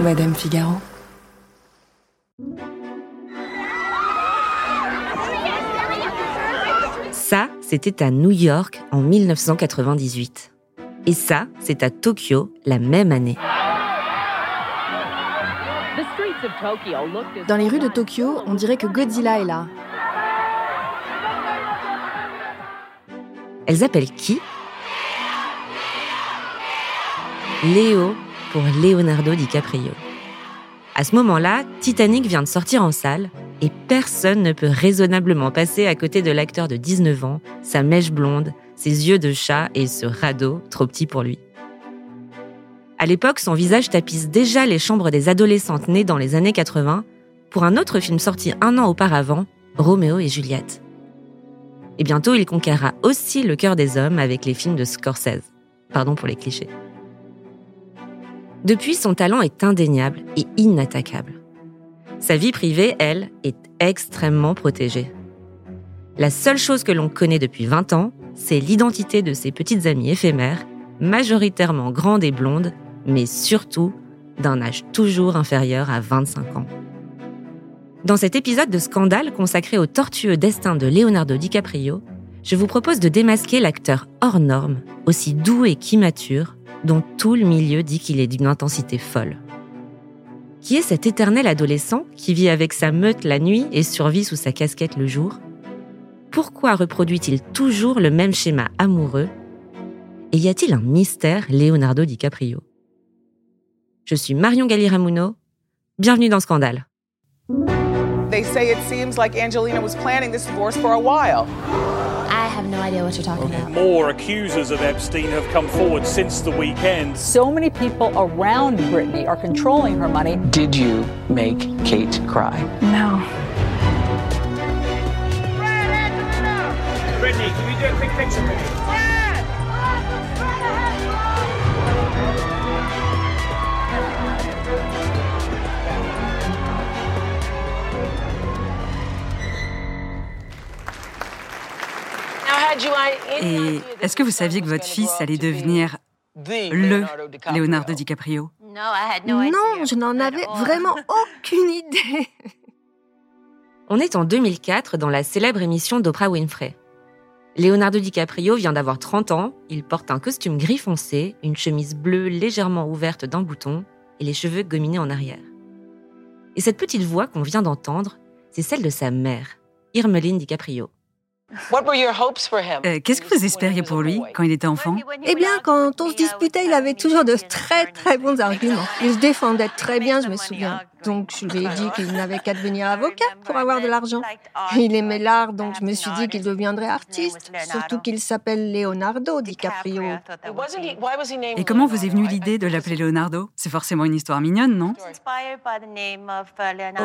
Madame Figaro. Ça, c'était à New York en 1998. Et ça, c'est à Tokyo la même année. Dans les rues de Tokyo, on dirait que Godzilla est là. Elles appellent qui? Léo pour Leonardo DiCaprio. À ce moment-là, Titanic vient de sortir en salle et personne ne peut raisonnablement passer à côté de l'acteur de 19 ans, sa mèche blonde, ses yeux de chat et ce radeau trop petit pour lui. À l'époque, son visage tapisse déjà les chambres des adolescentes nées dans les années 80 pour un autre film sorti un an auparavant, Roméo et Juliette. Et bientôt, il conquérera aussi le cœur des hommes avec les films de Scorsese. Pardon pour les clichés. Depuis, son talent est indéniable et inattaquable. Sa vie privée, elle, est extrêmement protégée. La seule chose que l'on connaît depuis 20 ans, c'est l'identité de ses petites amies éphémères, majoritairement grandes et blondes, mais surtout d'un âge toujours inférieur à 25 ans. Dans cet épisode de Scandale consacré au tortueux destin de Leonardo DiCaprio, je vous propose de démasquer l'acteur hors norme, aussi doux et qu'immature, dont tout le milieu dit qu'il est d'une intensité folle. Qui est cet éternel adolescent qui vit avec sa meute la nuit et survit sous sa casquette le jour? Pourquoi reproduit-il toujours le même schéma amoureux? Et y a-t-il un mystère Leonardo DiCaprio? Je suis Marion Galli-Ramuno. Bienvenue dans Scandale. They say it seems like Angelina was planning this divorce for a while. I have no idea what you're talking about. More accusers of Epstein have come forward since the weekend. So many people around Britney are controlling her money. Did you make Kate cry? No. Brittany, can we do a quick picture with you? Et est-ce que vous saviez que votre fils allait devenir le Leonardo DiCaprio? Non, je n'en avais vraiment aucune idée. On est en 2004 dans la célèbre émission d'Oprah Winfrey. Leonardo DiCaprio vient d'avoir 30 ans, il porte un costume gris foncé, une chemise bleue légèrement ouverte d'un bouton et les cheveux gominés en arrière. Et cette petite voix qu'on vient d'entendre, c'est celle de sa mère, Irmeline DiCaprio. Euh, Qu'est-ce que vous espériez pour lui quand il était enfant? Eh bien, quand on se disputait, il avait toujours de très très bons arguments. Il se défendait très bien, je me souviens. Donc je lui ai dit qu'il n'avait qu'à devenir avocat pour avoir de l'argent. Il aimait l'art, donc je me suis dit qu'il deviendrait artiste, surtout qu'il s'appelle Leonardo DiCaprio. Et comment vous est venue l'idée de l'appeler Leonardo? C'est forcément une histoire mignonne, non?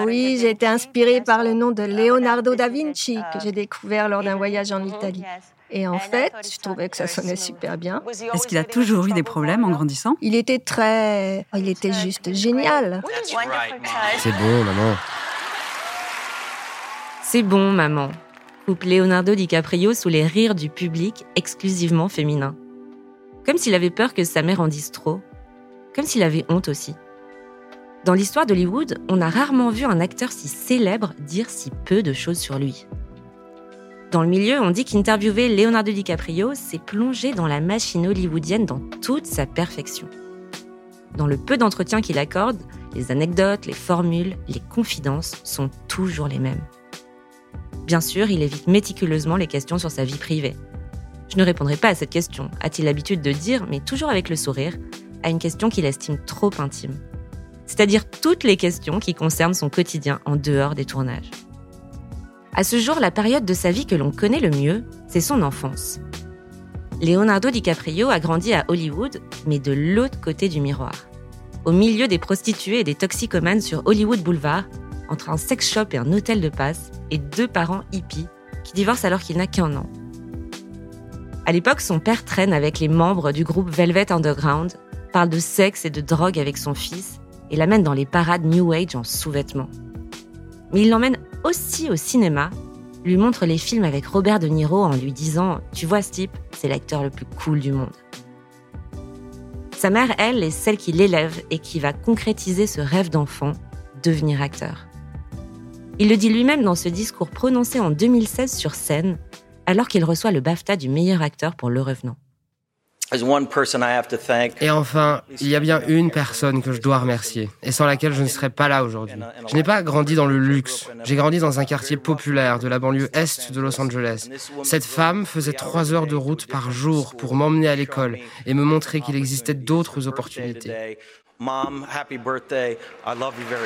Oui, j'ai été inspirée par le nom de Leonardo da Vinci. Que j'ai découvert lors d'un voyage en Italie. Et en fait, je trouvais que ça sonnait super bien. Est-ce qu'il a toujours eu des problèmes en grandissant? Il était très... Il était juste génial. C'est bon, maman. C'est bon, maman. Coupe Leonardo DiCaprio sous les rires du public exclusivement féminin. Comme s'il avait peur que sa mère en dise trop. Comme s'il avait honte aussi. Dans l'histoire d'Hollywood, on a rarement vu un acteur si célèbre dire si peu de choses sur lui. Dans le milieu, on dit qu'interviewer Leonardo DiCaprio, c'est plonger dans la machine hollywoodienne dans toute sa perfection. Dans le peu d'entretiens qu'il accorde, les anecdotes, les formules, les confidences sont toujours les mêmes. Bien sûr, il évite méticuleusement les questions sur sa vie privée. Je ne répondrai pas à cette question, a-t-il l'habitude de dire, mais toujours avec le sourire, à une question qu'il estime trop intime. C'est-à-dire toutes les questions qui concernent son quotidien en dehors des tournages. À ce jour, la période de sa vie que l'on connaît le mieux, c'est son enfance. Leonardo DiCaprio a grandi à Hollywood, mais de l'autre côté du miroir. Au milieu des prostituées et des toxicomanes sur Hollywood Boulevard, entre un sex shop et un hôtel de passe, et deux parents hippies qui divorcent alors qu'il n'a qu'un an. À l'époque, son père traîne avec les membres du groupe Velvet Underground, parle de sexe et de drogue avec son fils et l'amène dans les parades New Age en sous-vêtements. Mais il l'emmène aussi au cinéma, lui montre les films avec Robert De Niro en lui disant Tu vois ce type, c'est l'acteur le plus cool du monde. Sa mère, elle, est celle qui l'élève et qui va concrétiser ce rêve d'enfant, devenir acteur. Il le dit lui-même dans ce discours prononcé en 2016 sur scène, alors qu'il reçoit le BAFTA du meilleur acteur pour Le Revenant. Et enfin, il y a bien une personne que je dois remercier, et sans laquelle je ne serais pas là aujourd'hui. Je n'ai pas grandi dans le luxe, j'ai grandi dans un quartier populaire de la banlieue est de Los Angeles. Cette femme faisait trois heures de route par jour pour m'emmener à l'école et me montrer qu'il existait d'autres opportunités.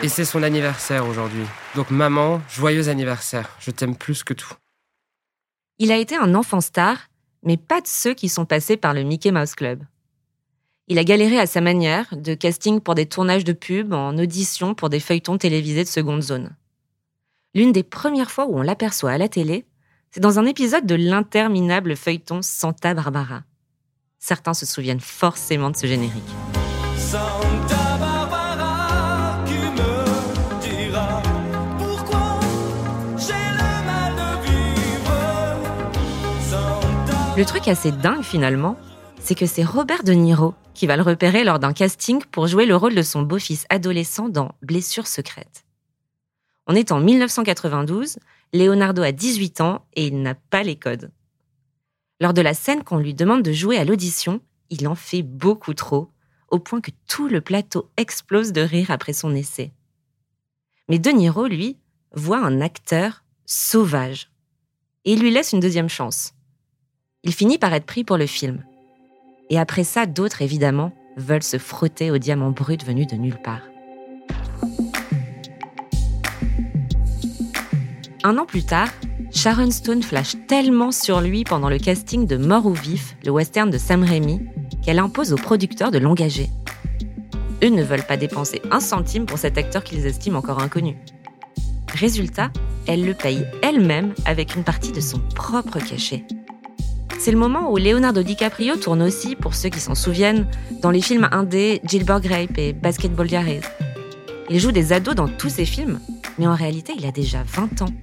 Et c'est son anniversaire aujourd'hui. Donc maman, joyeux anniversaire, je t'aime plus que tout. Il a été un enfant star mais pas de ceux qui sont passés par le Mickey Mouse Club. Il a galéré à sa manière, de casting pour des tournages de pub en audition pour des feuilletons télévisés de seconde zone. L'une des premières fois où on l'aperçoit à la télé, c'est dans un épisode de l'interminable feuilleton Santa Barbara. Certains se souviennent forcément de ce générique. Le truc assez dingue finalement, c'est que c'est Robert De Niro qui va le repérer lors d'un casting pour jouer le rôle de son beau-fils adolescent dans Blessure secrète. On est en 1992, Leonardo a 18 ans et il n'a pas les codes. Lors de la scène qu'on lui demande de jouer à l'audition, il en fait beaucoup trop, au point que tout le plateau explose de rire après son essai. Mais De Niro, lui, voit un acteur sauvage et il lui laisse une deuxième chance. Il finit par être pris pour le film. Et après ça, d'autres, évidemment, veulent se frotter au diamant brut venu de nulle part. Un an plus tard, Sharon Stone flash tellement sur lui pendant le casting de Mort ou Vif, le western de Sam Raimi, qu'elle impose aux producteurs de l'engager. Eux ne veulent pas dépenser un centime pour cet acteur qu'ils estiment encore inconnu. Résultat, elle le paye elle-même avec une partie de son propre cachet. C'est le moment où Leonardo DiCaprio tourne aussi, pour ceux qui s'en souviennent, dans les films indés Gilbert Grape et Basketball Diaries. Il joue des ados dans tous ses films, mais en réalité, il a déjà 20 ans.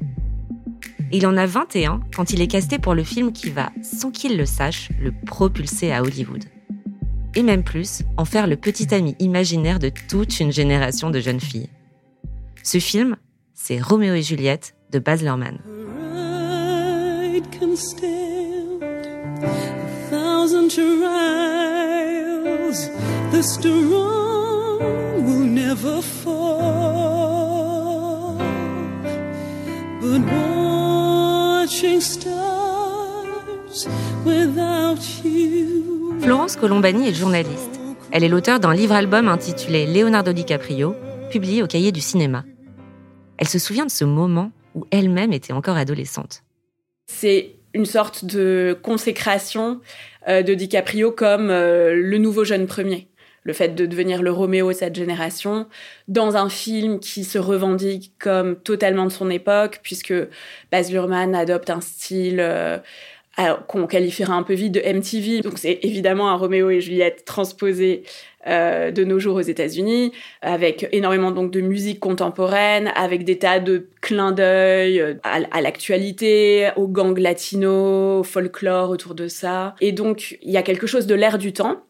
Il en a 21 quand il est casté pour le film qui va, sans qu'il le sache, le propulser à Hollywood. Et même plus, en faire le petit ami imaginaire de toute une génération de jeunes filles. Ce film, c'est Roméo et Juliette de Baz Luhrmann. Florence Colombani est journaliste. Elle est l'auteur d'un livre-album intitulé Leonardo DiCaprio, publié au Cahier du cinéma. Elle se souvient de ce moment où elle-même était encore adolescente. C'est une sorte de consécration euh, de DiCaprio comme euh, le nouveau jeune premier. Le fait de devenir le Roméo de cette génération, dans un film qui se revendique comme totalement de son époque, puisque Baz Luhrmann adopte un style euh, qu'on qualifiera un peu vite de MTV. Donc c'est évidemment un Roméo et Juliette transposé euh, de nos jours aux États-Unis, avec énormément donc de musique contemporaine, avec des tas de clins d'œil euh, à, l'actualité, aux gangs latinos, au folklore autour de ça. Et donc il y a quelque chose de l'air du temps.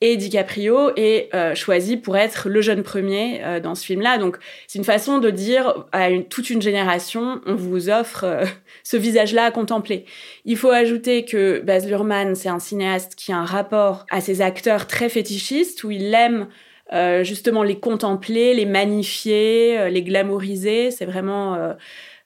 Et DiCaprio est euh, choisi pour être le jeune premier dans ce film-là. Donc c'est une façon de dire à toute une génération, on vous offre ce visage-là à contempler. Il faut ajouter que Baz Luhrmann, c'est un cinéaste qui a un rapport à ses acteurs très fétichistes, où il aime euh, justement les contempler, les magnifier, euh, les glamouriser. C'est vraiment euh,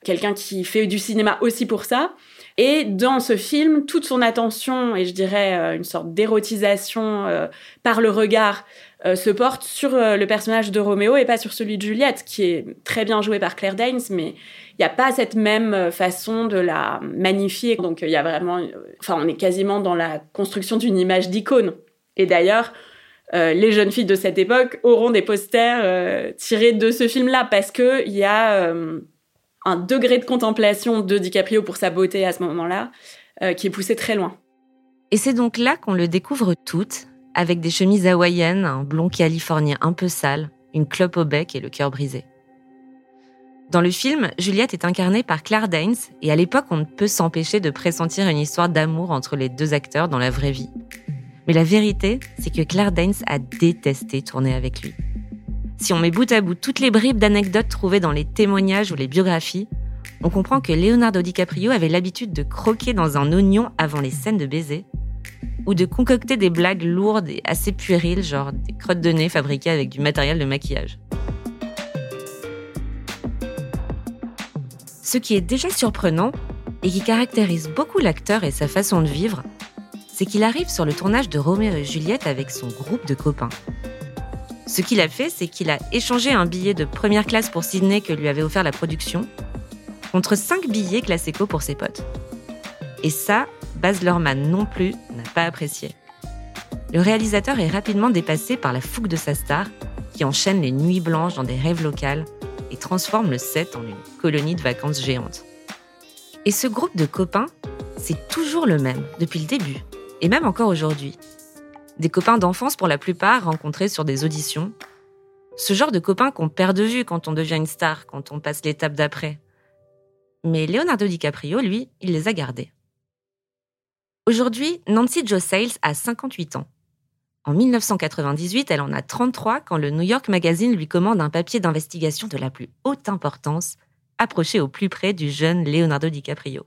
quelqu'un qui fait du cinéma aussi pour ça. Et dans ce film, toute son attention et je dirais une sorte d'érotisation par le regard se porte sur le personnage de Roméo et pas sur celui de Juliette, qui est très bien joué par Claire Danes, mais il n'y a pas cette même façon de la magnifier. Donc il y a vraiment, enfin on est quasiment dans la construction d'une image d'icône. Et d'ailleurs, euh, les jeunes filles de cette époque auront des posters euh, tirés de ce film-là parce que il y a euh, un degré de contemplation de DiCaprio pour sa beauté à ce moment-là qui est poussé très loin. Et c'est donc là qu'on le découvre toutes, avec des chemises hawaïennes, un blond californien un peu sale, une clope au bec et le cœur brisé. Dans le film, Juliette est incarnée par Claire Danes, et à l'époque, on ne peut s'empêcher de pressentir une histoire d'amour entre les deux acteurs dans la vraie vie. Mais la vérité, c'est que Claire Danes a détesté tourner avec lui. Si on met bout à bout toutes les bribes d'anecdotes trouvées dans les témoignages ou les biographies, on comprend que Leonardo DiCaprio avait l'habitude de croquer dans un oignon avant les scènes de baiser, ou de concocter des blagues lourdes et assez puériles, genre des crottes de nez fabriquées avec du matériel de maquillage. Ce qui est déjà surprenant, et qui caractérise beaucoup l'acteur et sa façon de vivre, c'est qu'il arrive sur le tournage de Roméo et Juliette avec son groupe de copains. Ce qu'il a fait, c'est qu'il a échangé un billet de première classe pour Sydney que lui avait offert la production contre cinq billets classés co pour ses potes. Et ça, Baz Luhrmann non plus n'a pas apprécié. Le réalisateur est rapidement dépassé par la fougue de sa star, qui enchaîne les nuits blanches dans des rêves locales et transforme le set en une colonie de vacances géante. Et ce groupe de copains, c'est toujours le même depuis le début, et même encore aujourd'hui. Des copains d'enfance pour la plupart rencontrés sur des auditions. Ce genre de copains qu'on perd de vue quand on devient une star, quand on passe l'étape d'après. Mais Leonardo DiCaprio, lui, il les a gardés. Aujourd'hui, Nancy Jo Sales a 58 ans. En 1998, elle en a 33 quand le New York Magazine lui commande un papier d'investigation de la plus haute importance, approché au plus près du jeune Leonardo DiCaprio.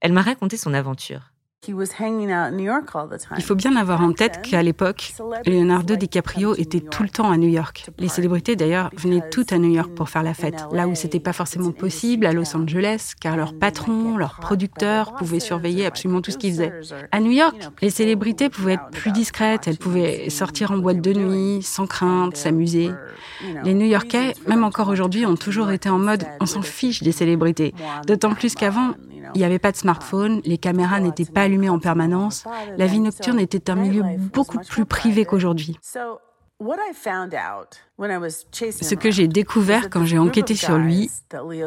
Elle m'a raconté son aventure. Il faut bien avoir en tête qu'à l'époque, Leonardo DiCaprio était tout le temps à New York. Les célébrités d'ailleurs venaient toutes à New York pour faire la fête, là où c'était pas forcément possible à Los Angeles, car leurs patrons, leurs producteurs pouvaient surveiller absolument tout ce qu'ils faisaient. À New York, les célébrités pouvaient être plus discrètes, elles pouvaient sortir en boîte de nuit, sans crainte, s'amuser. Les New-Yorkais, même encore aujourd'hui, ont toujours été en mode on s'en fiche des célébrités. D'autant plus qu'avant, il n'y avait pas de smartphone, les caméras n'étaient pas allumées en permanence, la vie nocturne était un milieu beaucoup plus privé qu'aujourd'hui. Ce que j'ai découvert quand j'ai enquêté sur lui,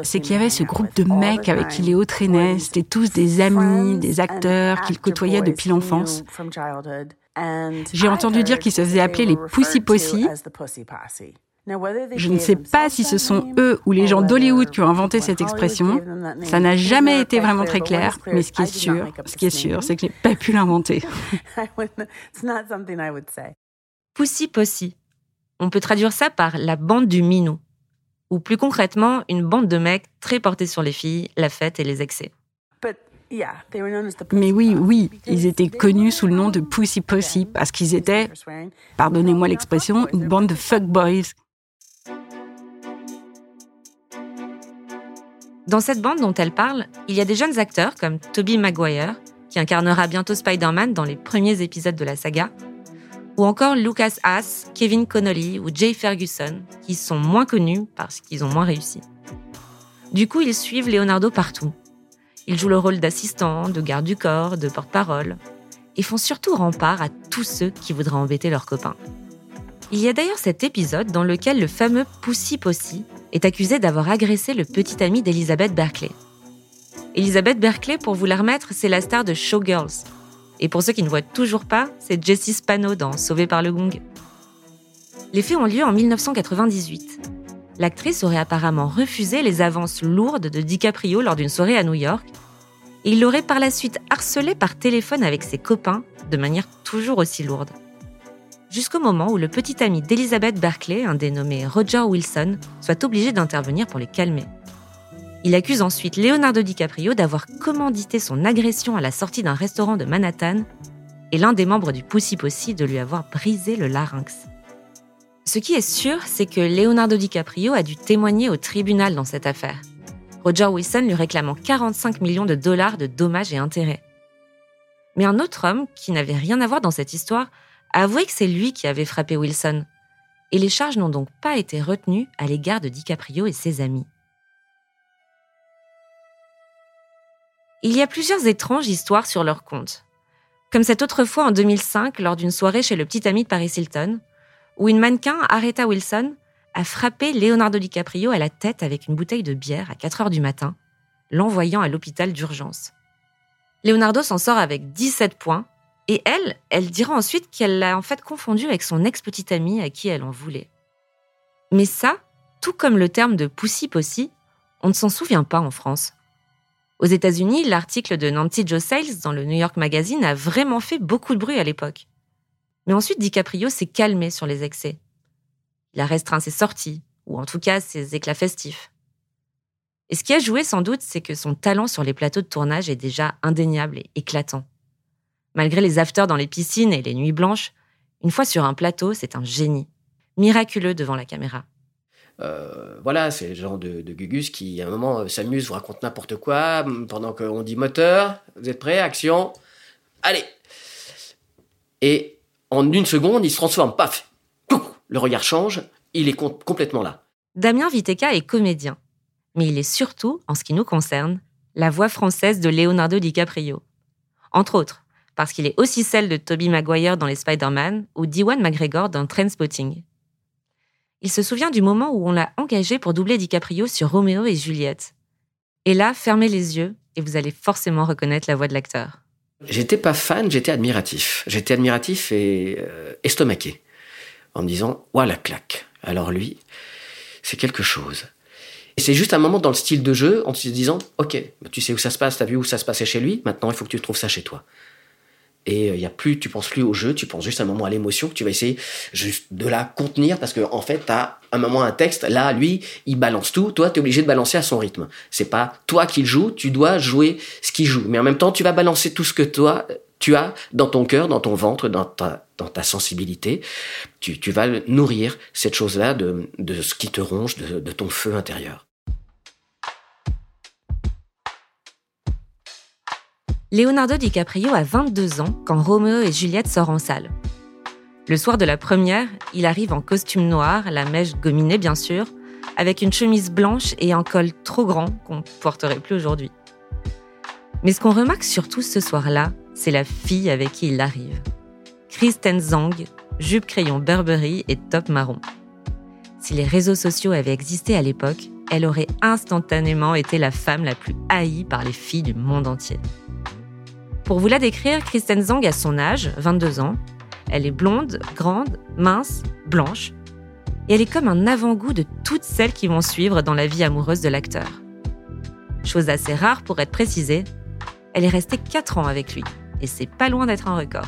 c'est qu'il y avait ce groupe de mecs avec qui Léo traînait. C'était tous des amis, des acteurs qu'il côtoyait depuis l'enfance. J'ai entendu dire qu'ils se faisaient appeler les Pussy Possy. Je ne sais pas si ce sont eux ou les gens d'Hollywood qui ont inventé cette expression. Ça n'a jamais été vraiment très clair, mais ce qui est sûr, ce qui est sûr, c'est que j'ai pas pu l'inventer. Pussy Possy. On peut traduire ça par la bande du minou, ou plus concrètement, une bande de mecs très portés sur les filles, la fête et les excès. Mais oui, oui, ils étaient connus sous le nom de Pussy Possy parce qu'ils étaient, pardonnez-moi l'expression, une bande de fuckboys Dans cette bande dont elle parle, il y a des jeunes acteurs comme Toby Maguire, qui incarnera bientôt Spider-Man dans les premiers épisodes de la saga, ou encore Lucas Haas, Kevin Connolly ou Jay Ferguson, qui sont moins connus parce qu'ils ont moins réussi. Du coup, ils suivent Leonardo partout. Ils jouent le rôle d'assistant, de garde du corps, de porte-parole, et font surtout rempart à tous ceux qui voudraient embêter leurs copains. Il y a d'ailleurs cet épisode dans lequel le fameux Pussy Possy est accusé d'avoir agressé le petit ami d'Elizabeth Berkeley. Elizabeth Berkeley, pour vous la remettre, c'est la star de Showgirls. Et pour ceux qui ne voient toujours pas, c'est Jessie Spano dans Sauvé par le Gong. Les faits ont lieu en 1998. L'actrice aurait apparemment refusé les avances lourdes de DiCaprio lors d'une soirée à New York, et il l'aurait par la suite harcelé par téléphone avec ses copains de manière toujours aussi lourde jusqu'au moment où le petit ami d'Elizabeth Berkeley, un dénommé Roger Wilson, soit obligé d'intervenir pour les calmer. Il accuse ensuite Leonardo DiCaprio d'avoir commandité son agression à la sortie d'un restaurant de Manhattan et l'un des membres du Pussy Possy de lui avoir brisé le larynx. Ce qui est sûr, c'est que Leonardo DiCaprio a dû témoigner au tribunal dans cette affaire. Roger Wilson lui réclamant 45 millions de dollars de dommages et intérêts. Mais un autre homme, qui n'avait rien à voir dans cette histoire, avoué que c'est lui qui avait frappé Wilson. Et les charges n'ont donc pas été retenues à l'égard de DiCaprio et ses amis. Il y a plusieurs étranges histoires sur leur compte. Comme cette autre fois en 2005 lors d'une soirée chez le petit ami de Paris Hilton, où une mannequin, Aretha Wilson, a frappé Leonardo DiCaprio à la tête avec une bouteille de bière à 4 heures du matin, l'envoyant à l'hôpital d'urgence. Leonardo s'en sort avec 17 points et elle, elle dira ensuite qu'elle l'a en fait confondu avec son ex-petite amie à qui elle en voulait. Mais ça, tout comme le terme de Pussy Possy, on ne s'en souvient pas en France. Aux États-Unis, l'article de Nancy Jo Sales dans le New York Magazine a vraiment fait beaucoup de bruit à l'époque. Mais ensuite, DiCaprio s'est calmé sur les excès. Il a restreint ses sorties, ou en tout cas ses éclats festifs. Et ce qui a joué sans doute, c'est que son talent sur les plateaux de tournage est déjà indéniable et éclatant. Malgré les afters dans les piscines et les nuits blanches, une fois sur un plateau, c'est un génie, miraculeux devant la caméra. Euh, voilà, c'est le genre de, Gugus qui, à un moment, euh, s'amuse, vous raconte n'importe quoi, pendant qu'on dit moteur, vous êtes prêts, action, allez Et en une seconde, il se transforme, paf Le regard change, il est complètement là. Damien Viteka est comédien, mais il est surtout, en ce qui nous concerne, la voix française de Leonardo DiCaprio. Entre autres, parce qu'il est aussi celle de Tobey Maguire dans les Spider-Man ou d'Iwan McGregor dans Trainspotting. Il se souvient du moment où on l'a engagé pour doubler DiCaprio sur Roméo et Juliette. Et là, fermez les yeux et vous allez forcément reconnaître la voix de l'acteur. J'étais pas fan, j'étais admiratif. J'étais admiratif et euh, estomaqué. En me disant, ouah la claque. Alors lui, c'est quelque chose. Et c'est juste un moment dans le style de jeu en se disant, ok, tu sais où ça se passe, t'as vu où ça se passait chez lui, maintenant il faut que tu trouves ça chez toi. Et il euh, y a plus, tu penses plus au jeu, tu penses juste un moment à l'émotion que tu vas essayer juste de la contenir parce que en fait, t'as un moment un texte. Là, lui, il balance tout. Toi, t'es obligé de balancer à son rythme. C'est pas toi qui le joue, tu dois jouer ce qu'il joue. Mais en même temps, tu vas balancer tout ce que toi tu as dans ton cœur, dans ton ventre, dans ta, dans ta sensibilité. Tu, tu vas nourrir cette chose-là de, de ce qui te ronge, de, de ton feu intérieur. Leonardo DiCaprio a 22 ans quand Roméo et Juliette sort en salle. Le soir de la première, il arrive en costume noir, la mèche gominée bien sûr, avec une chemise blanche et un col trop grand qu'on porterait plus aujourd'hui. Mais ce qu'on remarque surtout ce soir-là, c'est la fille avec qui il arrive. Kristen Zhang, jupe crayon Burberry et top marron. Si les réseaux sociaux avaient existé à l'époque, elle aurait instantanément été la femme la plus haïe par les filles du monde entier. Pour vous la décrire, Kristen Zhang a son âge, 22 ans. Elle est blonde, grande, mince, blanche. Et elle est comme un avant-goût de toutes celles qui vont suivre dans la vie amoureuse de l'acteur. Chose assez rare pour être précisée, elle est restée 4 ans avec lui. Et c'est pas loin d'être un record.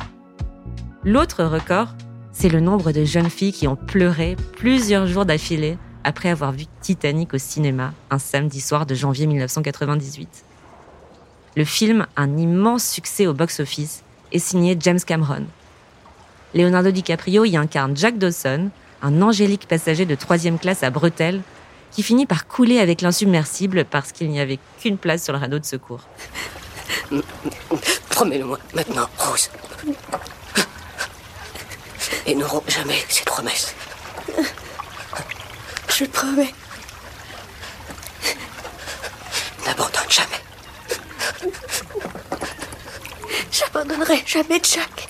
L'autre record, c'est le nombre de jeunes filles qui ont pleuré plusieurs jours d'affilée après avoir vu Titanic au cinéma un samedi soir de janvier 1998. Le film, un immense succès au box-office, est signé James Cameron. Leonardo DiCaprio y incarne Jack Dawson, un angélique passager de troisième classe à bretelles, qui finit par couler avec l'insubmersible parce qu'il n'y avait qu'une place sur le radeau de secours. Promets-le-moi maintenant, Rose. Et ne romps jamais cette promesse. Je promets. N'abandonne jamais. J'abandonnerai jamais Jack.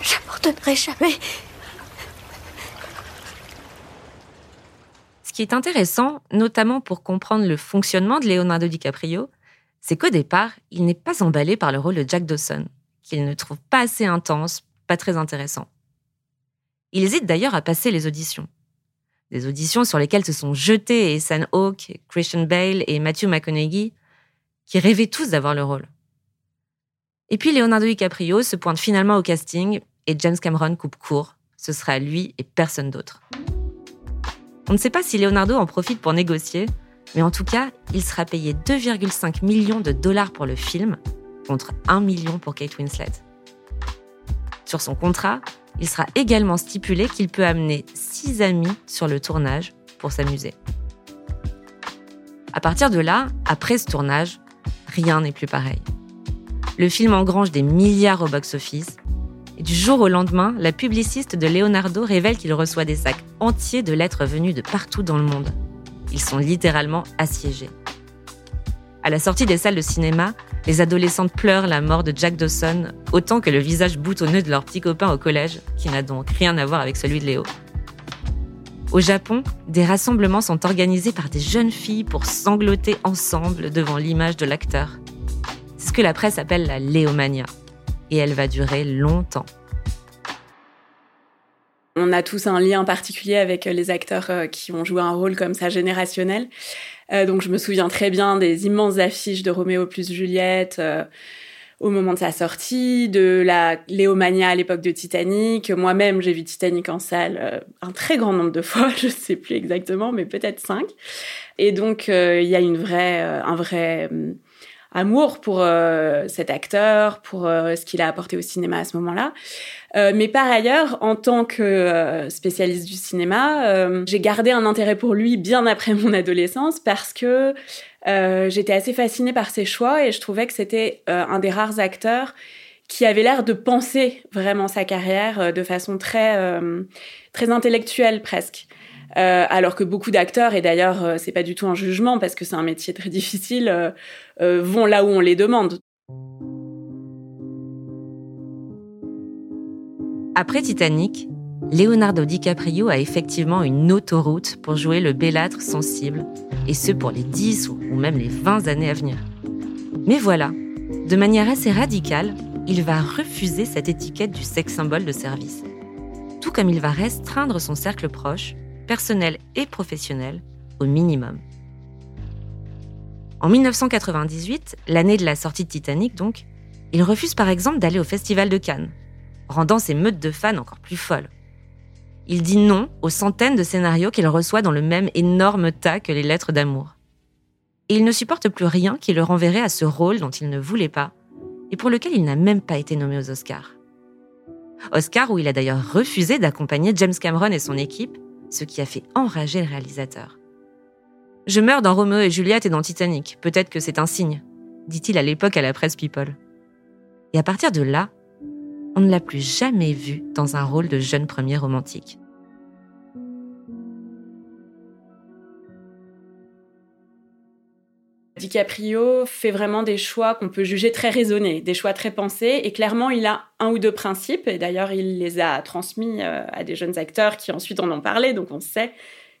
J'abandonnerai jamais. Ce qui est intéressant, notamment pour comprendre le fonctionnement de Leonardo DiCaprio, c'est qu'au départ, il n'est pas emballé par le rôle de Jack Dawson, qu'il ne trouve pas assez intense, pas très intéressant. Il hésite d'ailleurs à passer les auditions. Des auditions sur lesquelles se sont jetés Ethan Hawke, Christian Bale et Matthew McConaughey, qui rêvaient tous d'avoir le rôle. Et puis Leonardo DiCaprio se pointe finalement au casting et James Cameron coupe court. Ce sera lui et personne d'autre. On ne sait pas si Leonardo en profite pour négocier, mais en tout cas, il sera payé 2,5 millions de dollars pour le film, contre 1 million pour Kate Winslet. Sur son contrat, il sera également stipulé qu'il peut amener 6 amis sur le tournage pour s'amuser. À partir de là, après ce tournage, rien n'est plus pareil. Le film engrange des milliards au box-office. Du jour au lendemain, la publiciste de Leonardo révèle qu'il reçoit des sacs entiers de lettres venues de partout dans le monde. Ils sont littéralement assiégés. À la sortie des salles de cinéma, les adolescentes pleurent la mort de Jack Dawson autant que le visage boutonneux de leur petit copain au collège, qui n'a donc rien à voir avec celui de Léo. Au Japon, des rassemblements sont organisés par des jeunes filles pour sangloter ensemble devant l'image de l'acteur. C'est ce que la presse appelle la léomania. Et elle va durer longtemps. On a tous un lien particulier avec les acteurs euh, qui ont joué un rôle comme ça générationnel. Euh, donc je me souviens très bien des immenses affiches de Roméo plus Juliette. Euh, au moment de sa sortie, de la Léomania à l'époque de Titanic. Moi-même, j'ai vu Titanic en salle euh, un très grand nombre de fois, je sais plus exactement, mais peut-être cinq. Et donc, euh, il y a une vraie, euh, un vrai amour pour cet acteur, pour ce qu'il a apporté au cinéma à ce moment-là. mais par ailleurs, en tant que spécialiste du cinéma, j'ai gardé un intérêt pour lui bien après mon adolescence parce que euh, j'étais assez fascinée par ses choix et je trouvais que c'était euh, un des rares acteurs qui avait l'air de penser vraiment sa carrière euh, de façon très très intellectuelle presque. Alors que beaucoup d'acteurs, et d'ailleurs c'est pas du tout un jugement parce que c'est un métier très difficile, vont là où on les demande. Après Titanic, Leonardo DiCaprio a effectivement une autoroute pour jouer le bellâtre sensible, et ce pour les 10 ou même les 20 années à venir. Mais voilà, de manière assez radicale, il va refuser cette étiquette du sexe symbole de service. Tout comme il va restreindre son cercle proche, personnel et professionnel, au minimum. En 1998, l'année de la sortie de Titanic donc, il refuse par exemple d'aller au Festival de Cannes, rendant ses meutes de fans encore plus folles. Il dit non aux centaines de scénarios qu'il reçoit dans le même énorme tas que les lettres d'amour. Et il ne supporte plus rien qui le renverrait à ce rôle dont il ne voulait pas et pour lequel il n'a même pas été nommé aux Oscars. Oscar où il a d'ailleurs refusé d'accompagner James Cameron et son équipe, ce qui a fait enrager le réalisateur. Je meurs dans Roméo et Juliette et dans Titanic, peut-être que c'est un signe, dit-il à l'époque à la presse People. Et à partir de là, on ne l'a plus jamais vu dans un rôle de jeune premier romantique. DiCaprio fait vraiment des choix qu'on peut juger très raisonnés, des choix très pensés, et clairement il a un ou deux principes, et d'ailleurs il les a transmis euh, à des jeunes acteurs qui ensuite en ont parlé, donc on sait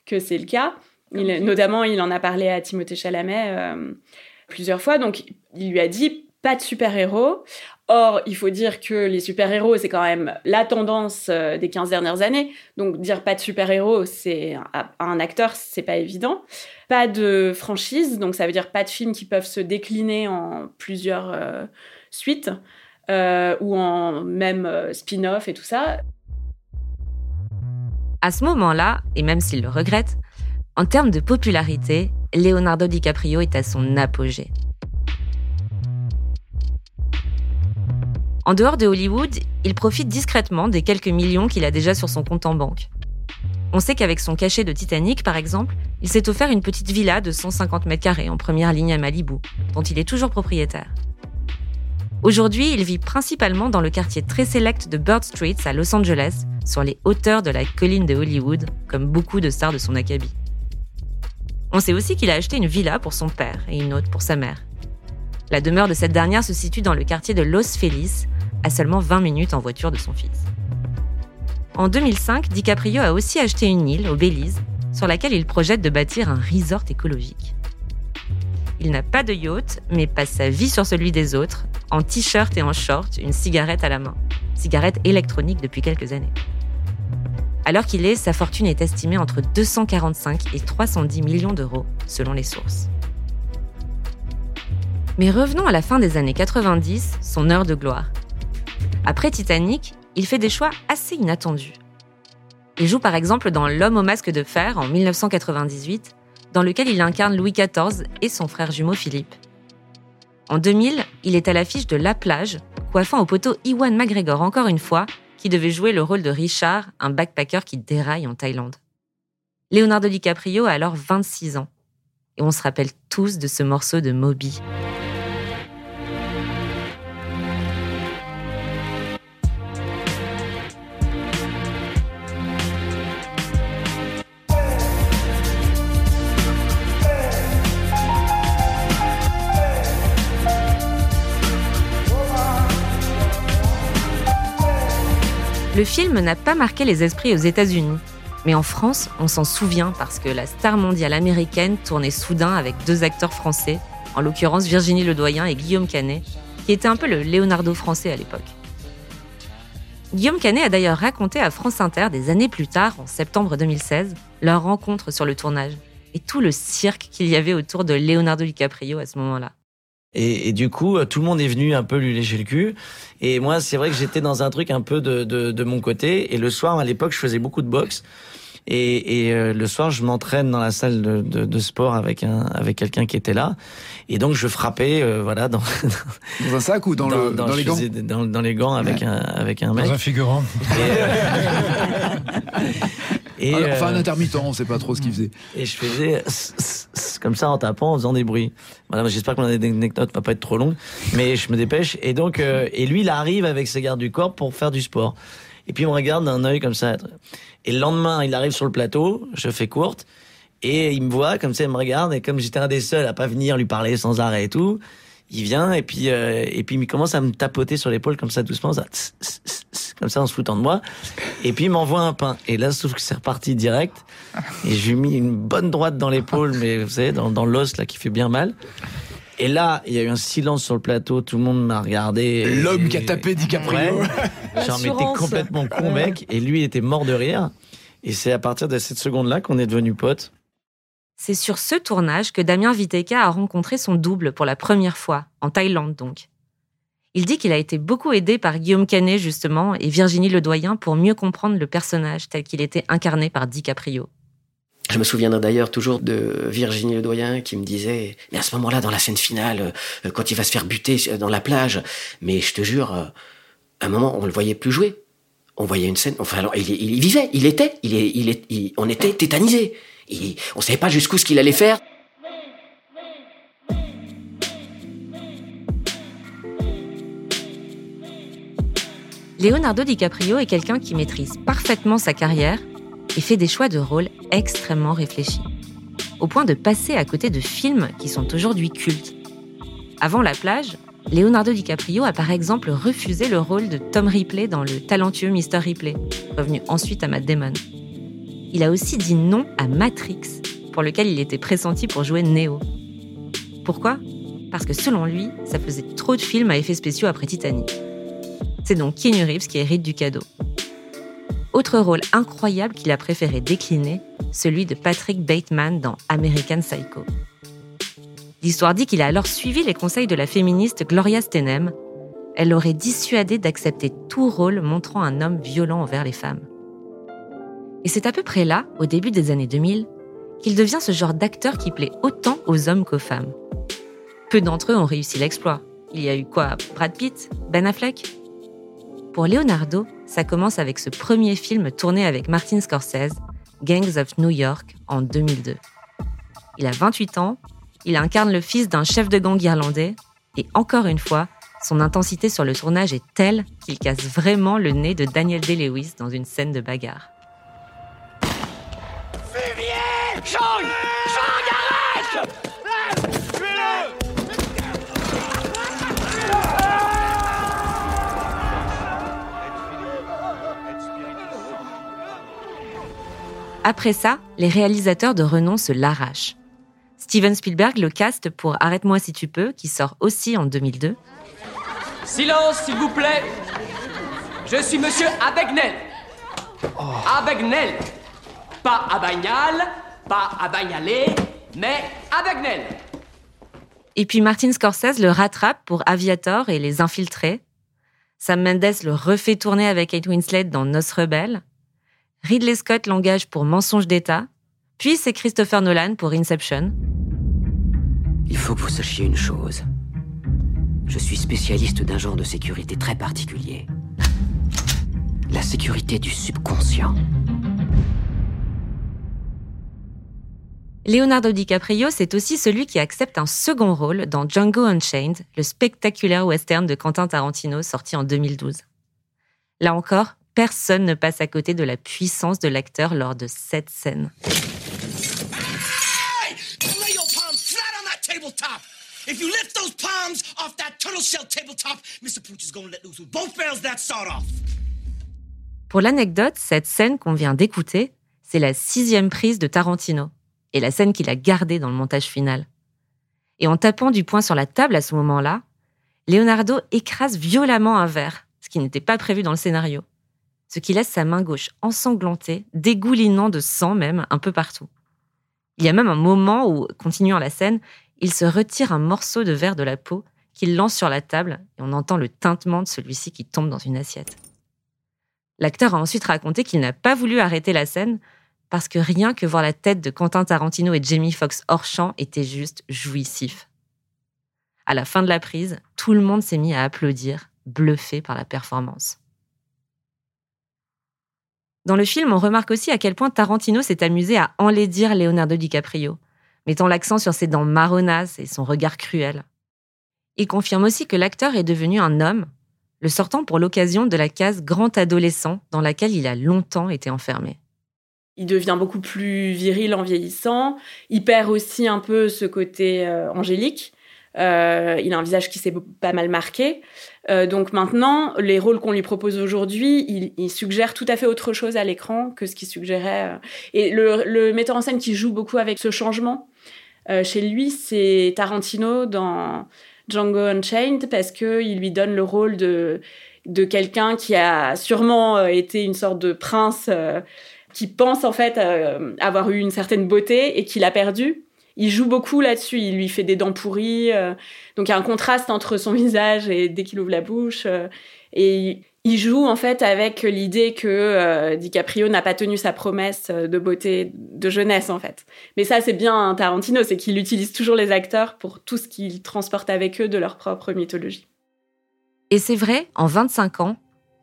que c'est le cas. notamment il en a parlé à Timothée Chalamet euh, plusieurs fois, donc il lui a dit pas de super-héros. Or, il faut dire que les super-héros, c'est quand même la tendance euh, des 15 dernières années. Donc, dire pas de super-héros, c'est un acteur, c'est pas évident. Pas de franchise, donc ça veut dire pas de films qui peuvent se décliner en plusieurs euh, suites euh, ou en même spin-off et tout ça. À ce moment-là, et même s'il le regrette, en termes de popularité, Leonardo DiCaprio est à son apogée. En dehors de Hollywood, il profite discrètement des quelques millions qu'il a déjà sur son compte en banque. On sait qu'avec son cachet de Titanic, par exemple, il s'est offert une petite villa de 150 mètres carrés en première ligne à Malibu, dont il est toujours propriétaire. Aujourd'hui, il vit principalement dans le quartier très sélect de Bird Street à Los Angeles, sur les hauteurs de la colline de Hollywood, comme beaucoup de stars de son acabit. On sait aussi qu'il a acheté une villa pour son père et une autre pour sa mère. La demeure de cette dernière se situe dans le quartier de Los Feliz, à seulement 20 minutes en voiture de son fils. En 2005, DiCaprio a aussi acheté une île au Belize sur laquelle il projette de bâtir un resort écologique. Il n'a pas de yacht, mais passe sa vie sur celui des autres, en t-shirt et en short, une cigarette à la main. Cigarette électronique depuis quelques années. Alors qu'il est, sa fortune est estimée entre 245 et 310 millions d'euros, selon les sources. Mais revenons à la fin des années 90, son heure de gloire. Après Titanic, il fait des choix assez inattendus. Il joue par exemple dans L'homme au masque de fer en 1998, dans lequel il incarne Louis XIV et son frère jumeau Philippe. En 2000, il est à l'affiche de La plage, coiffant au poteau Iwan McGregor encore une fois, qui devait jouer le rôle de Richard, un backpacker qui déraille en Thaïlande. Leonardo DiCaprio a alors 26 ans. Et on se rappelle tous de ce morceau de Moby. Le film n'a pas marqué les esprits aux États-Unis, mais en France, on s'en souvient parce que la star mondiale américaine tournait soudain avec deux acteurs français, en l'occurrence Virginie Ledoyen et Guillaume Canet, qui était un peu le Leonardo français à l'époque. Guillaume Canet a d'ailleurs raconté à France Inter des années plus tard, en septembre 2016, leur rencontre sur le tournage et tout le cirque qu'il y avait autour de Leonardo DiCaprio à ce moment-là. Et, du coup, tout le monde est venu un peu lui lécher le cul. Et moi, c'est vrai que j'étais dans un truc un peu de, de, de mon côté. Et le soir, à l'époque, je faisais beaucoup de boxe. Et, et euh, le soir, je m'entraîne dans la salle de, de, de, sport avec un avec quelqu'un qui était là. Et donc, je frappais, euh, voilà, dans dans un sac ou dans, le dans, les gants. Dans, dans, les gants avec un avec un mec. Dans un figurant. Et, euh, enfin, un intermittent, on sait pas trop ce qu'il faisait. Et je faisais comme ça en tapant, en faisant des bruits. Voilà, j'espère que mon anecdote va pas être trop longue, mais je me dépêche. Et donc, et lui, il arrive avec ses gardes du corps pour faire du sport. Et puis il me regarde d'un œil comme ça. Et le lendemain, il arrive sur le plateau, je fais courte, et il me voit comme ça, il me regarde, et comme j'étais un des seuls à pas venir lui parler sans arrêt et tout, il vient et puis euh, et puis il commence à me tapoter sur l'épaule comme ça doucement, ça, comme ça en se foutant de moi. Et puis il m'envoie un pain. Et là, sauf que c'est reparti direct. Et je lui ai mis une bonne droite dans l'épaule, mais vous savez, dans, dans l'os là qui fait bien mal. Et là, il y a eu un silence sur le plateau, tout le monde m'a regardé. L'homme qui a tapé DiCaprio. J'en m'étais complètement con, mec. Et lui, il était mort de rire. Et c'est à partir de cette seconde-là qu'on est devenus potes. C'est sur ce tournage que Damien Viteka a rencontré son double pour la première fois, en Thaïlande donc. Il dit qu'il a été beaucoup aidé par Guillaume Canet justement et Virginie Ledoyen pour mieux comprendre le personnage tel qu'il était incarné par DiCaprio. Je me souviendrai d'ailleurs toujours de Virginie Ledoyen qui me disait, mais à ce moment-là, dans la scène finale, euh, quand il va se faire buter dans la plage, mais je te jure, euh, à un moment, on le voyait plus jouer. On voyait une scène, enfin, alors, il, vivait, il était, il, il, on était tétanisé. on savait pas jusqu'où ce qu'il allait faire. Leonardo DiCaprio est quelqu'un qui maîtrise parfaitement sa carrière et fait des choix de rôle extrêmement réfléchis, au point de passer à côté de films qui sont aujourd'hui cultes. Avant La plage, Leonardo DiCaprio a par exemple refusé le rôle de Tom Ripley dans le talentueux Mr. Ripley, revenu ensuite à Matt Damon. Il a aussi dit non à Matrix, pour lequel il était pressenti pour jouer Neo. Pourquoi? Parce que selon lui, ça faisait trop de films à effets spéciaux après Titanic. C'est donc Keanu Reeves qui hérite du cadeau. Autre rôle incroyable qu'il a préféré décliner, celui de Patrick Bateman dans American Psycho. L'histoire dit qu'il a alors suivi les conseils de la féministe Gloria Steinem. Elle l'aurait dissuadé d'accepter tout rôle montrant un homme violent envers les femmes. Et c'est à peu près là, au début des années 2000, qu'il devient ce genre d'acteur qui plaît autant aux hommes qu'aux femmes. Peu d'entre eux ont réussi l'exploit. Il y a eu quoi? Brad Pitt? Ben Affleck? Pour Leonardo, ça commence avec ce premier film tourné avec Martin Scorsese, Gangs of New York, en 2002. Il a 28 ans, il incarne le fils d'un chef de gang irlandais, et encore une fois, son intensité sur le tournage est telle qu'il casse vraiment le nez de Daniel Day-Lewis dans une scène de bagarre. Après ça, les réalisateurs de renom se l'arrachent. Steven Spielberg le caste pour Arrête-moi si tu peux, qui sort aussi en 2002. Silence, s'il vous plaît. Je suis monsieur Abagnel. Oh. Abagnel. Pas Abagnal, pas Abagnalé, mais Abagnel. Et puis Martin Scorsese le rattrape pour Aviator et Les Infiltrés. Sam Mendes le refait tourner avec Kate Winslet dans Nos Rebelles. Ridley Scott l'engage pour Mensonge d'État, puis c'est Christopher Nolan pour Inception. Il faut que vous sachiez une chose. Je suis spécialiste d'un genre de sécurité très particulier. La sécurité du subconscient. Leonardo DiCaprio, c'est aussi celui qui accepte un second rôle dans Django Unchained, le spectaculaire western de Quentin Tarantino sorti en 2012. Là encore, personne ne passe à côté de la puissance de l'acteur lors de cette scène. Pour l'anecdote, cette scène qu'on vient d'écouter, c'est la sixième prise de Tarantino et la scène qu'il a gardée dans le montage final. Et en tapant du poing sur la table à ce moment-là, Leonardo écrase violemment un verre, ce qui n'était pas prévu dans le scénario ce qui laisse sa main gauche ensanglantée, dégoulinant de sang même un peu partout. Il y a même un moment où, continuant la scène, il se retire un morceau de verre de la peau qu'il lance sur la table et on entend le tintement de celui-ci qui tombe dans une assiette. L'acteur a ensuite raconté qu'il n'a pas voulu arrêter la scène parce que rien que voir la tête de Quentin Tarantino et Jamie Foxx hors champ était juste jouissif. À la fin de la prise, tout le monde s'est mis à applaudir, bluffé par la performance. Dans le film, on remarque aussi à quel point Tarantino s'est amusé à enlaidir Leonardo DiCaprio, mettant l'accent sur ses dents marronnaces et son regard cruel. Il confirme aussi que l'acteur est devenu un homme, le sortant pour l'occasion de la case grand adolescent dans laquelle il a longtemps été enfermé. Il devient beaucoup plus viril en vieillissant. Il perd aussi un peu ce côté euh, angélique. Euh, il a un visage qui s'est pas mal marqué. Euh, donc maintenant, les rôles qu'on lui propose aujourd'hui, il, il, suggère tout à fait autre chose à l'écran que ce qu'il suggérait. Euh. Et le, le, metteur en scène qui joue beaucoup avec ce changement, euh, chez lui, c'est Tarantino dans Django Unchained, parce qu'il lui donne le rôle de, de quelqu'un qui a sûrement été une sorte de prince qui pense en fait avoir eu une certaine beauté et qui l'a perdu il joue beaucoup là-dessus. Il lui fait des dents pourries. Euh, donc il y a un contraste entre son visage et dès qu'il ouvre la bouche. Euh, et il joue en fait avec l'idée que euh, DiCaprio n'a pas tenu sa promesse de beauté de jeunesse en fait. Mais ça c'est bien Tarantino, c'est qu'il utilise toujours les acteurs pour tout ce qu'ils transportent avec eux de leur propre mythologie. Et c'est vrai, en 25 ans,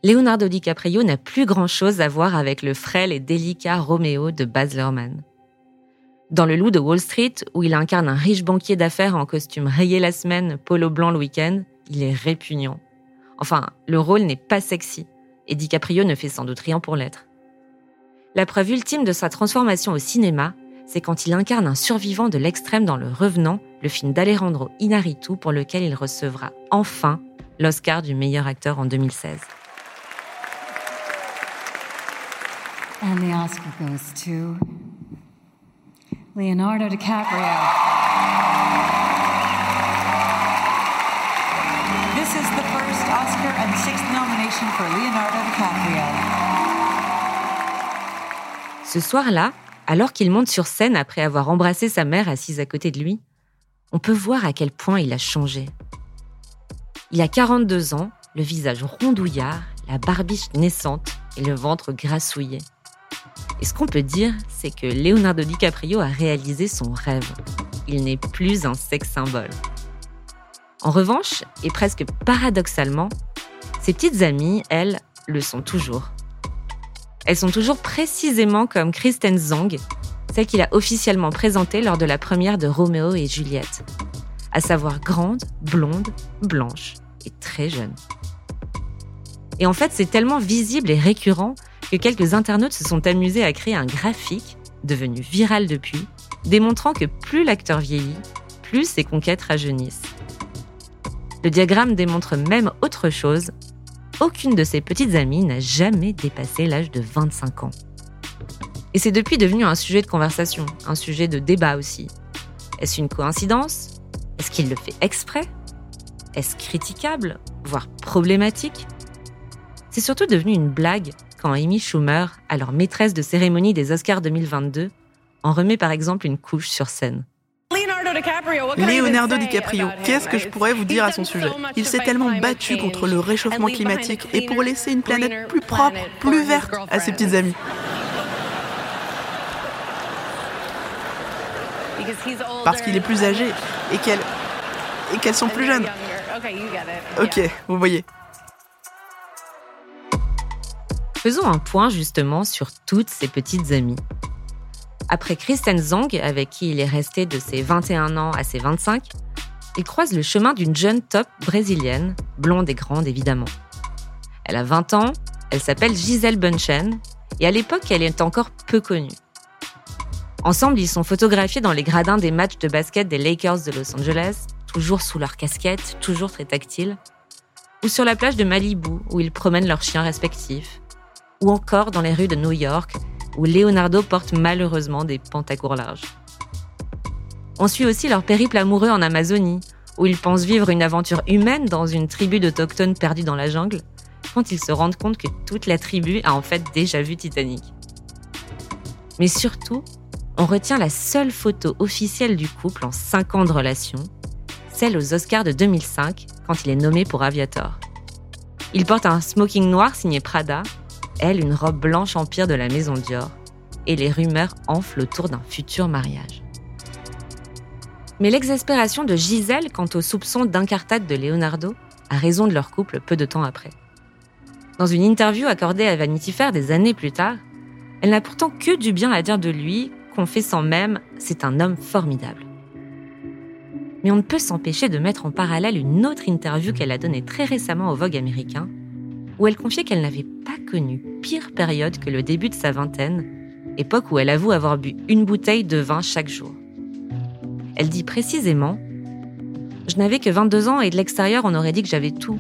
Leonardo DiCaprio n'a plus grand-chose à voir avec le frêle et délicat Roméo de Baz Luhrmann. Dans Le Loup de Wall Street, où il incarne un riche banquier d'affaires en costume rayé la semaine, polo blanc le week-end, il est répugnant. Enfin, le rôle n'est pas sexy, et DiCaprio ne fait sans doute rien pour l'être. La preuve ultime de sa transformation au cinéma, c'est quand il incarne un survivant de l'extrême dans Le Revenant, le film d'Alejandro Inarritu pour lequel il recevra enfin l'Oscar du meilleur acteur en 2016. And the Oscar goes to Leonardo DiCaprio. Ce soir-là, alors qu'il monte sur scène après avoir embrassé sa mère assise à côté de lui, on peut voir à quel point il a changé. Il a 42 ans, le visage rondouillard, la barbiche naissante et le ventre grassouillé. Et ce qu'on peut dire, c'est que Leonardo DiCaprio a réalisé son rêve. Il n'est plus un sex symbole. En revanche, et presque paradoxalement, ses petites amies, elles, le sont toujours. Elles sont toujours précisément comme Kristen Zong, celle qu'il a officiellement présentée lors de la première de Roméo et Juliette, à savoir grande, blonde, blanche et très jeune. Et en fait, c'est tellement visible et récurrent que quelques internautes se sont amusés à créer un graphique, devenu viral depuis, démontrant que plus l'acteur vieillit, plus ses conquêtes rajeunissent. Le diagramme démontre même autre chose. Aucune de ses petites amies n'a jamais dépassé l'âge de 25 ans. Et c'est depuis devenu un sujet de conversation, un sujet de débat aussi. Est-ce une coïncidence? Est-ce qu'il le fait exprès? Est-ce critiquable, voire problématique? C'est surtout devenu une blague quand Amy Schumer, alors maîtresse de cérémonie des Oscars 2022, en remet par exemple une couche sur scène. Leonardo DiCaprio, qu'est-ce que je pourrais vous dire à son sujet? Il s'est tellement battu contre le réchauffement climatique et pour laisser une planète plus propre, plus verte à ses petites amies. Parce qu'il est plus âgé et qu'elles et qu'elles sont plus jeunes. Ok, vous voyez. Faisons un point justement sur toutes ces petites amies. Après Kristen Zong, avec qui il est resté de ses 21 ans à ses 25, il croise le chemin d'une jeune top brésilienne, blonde et grande évidemment. Elle a 20 ans, elle s'appelle Gisèle Bunchen, et à l'époque elle est encore peu connue. Ensemble, ils sont photographiés dans les gradins des matchs de basket des Lakers de Los Angeles, toujours sous leur casquette, toujours très tactile, ou sur la plage de Malibu, où ils promènent leurs chiens respectifs, ou encore dans les rues de New York, où Leonardo porte malheureusement des pantacours larges. On suit aussi leur périple amoureux en Amazonie, où ils pensent vivre une aventure humaine dans une tribu d'autochtones perdus dans la jungle, quand ils se rendent compte que toute la tribu a en fait déjà vu Titanic. Mais surtout, on retient la seule photo officielle du couple en 5 ans de relation, celle aux Oscars de 2005, quand il est nommé pour Aviator. Il porte un smoking noir signé Prada, elle une robe blanche empire de la maison Dior, et les rumeurs enflent autour d'un futur mariage. Mais l'exaspération de Gisèle quant aux soupçons d'incartade de Leonardo a raison de leur couple peu de temps après. Dans une interview accordée à Vanity Fair des années plus tard, elle n'a pourtant que du bien à dire de lui, confessant même c'est un homme formidable. Mais on ne peut s'empêcher de mettre en parallèle une autre interview qu'elle a donnée très récemment au Vogue américain, où elle confiait qu'elle n'avait pas connu pire période que le début de sa vingtaine, époque où elle avoue avoir bu une bouteille de vin chaque jour. Elle dit précisément Je n'avais que 22 ans et de l'extérieur on aurait dit que j'avais tout,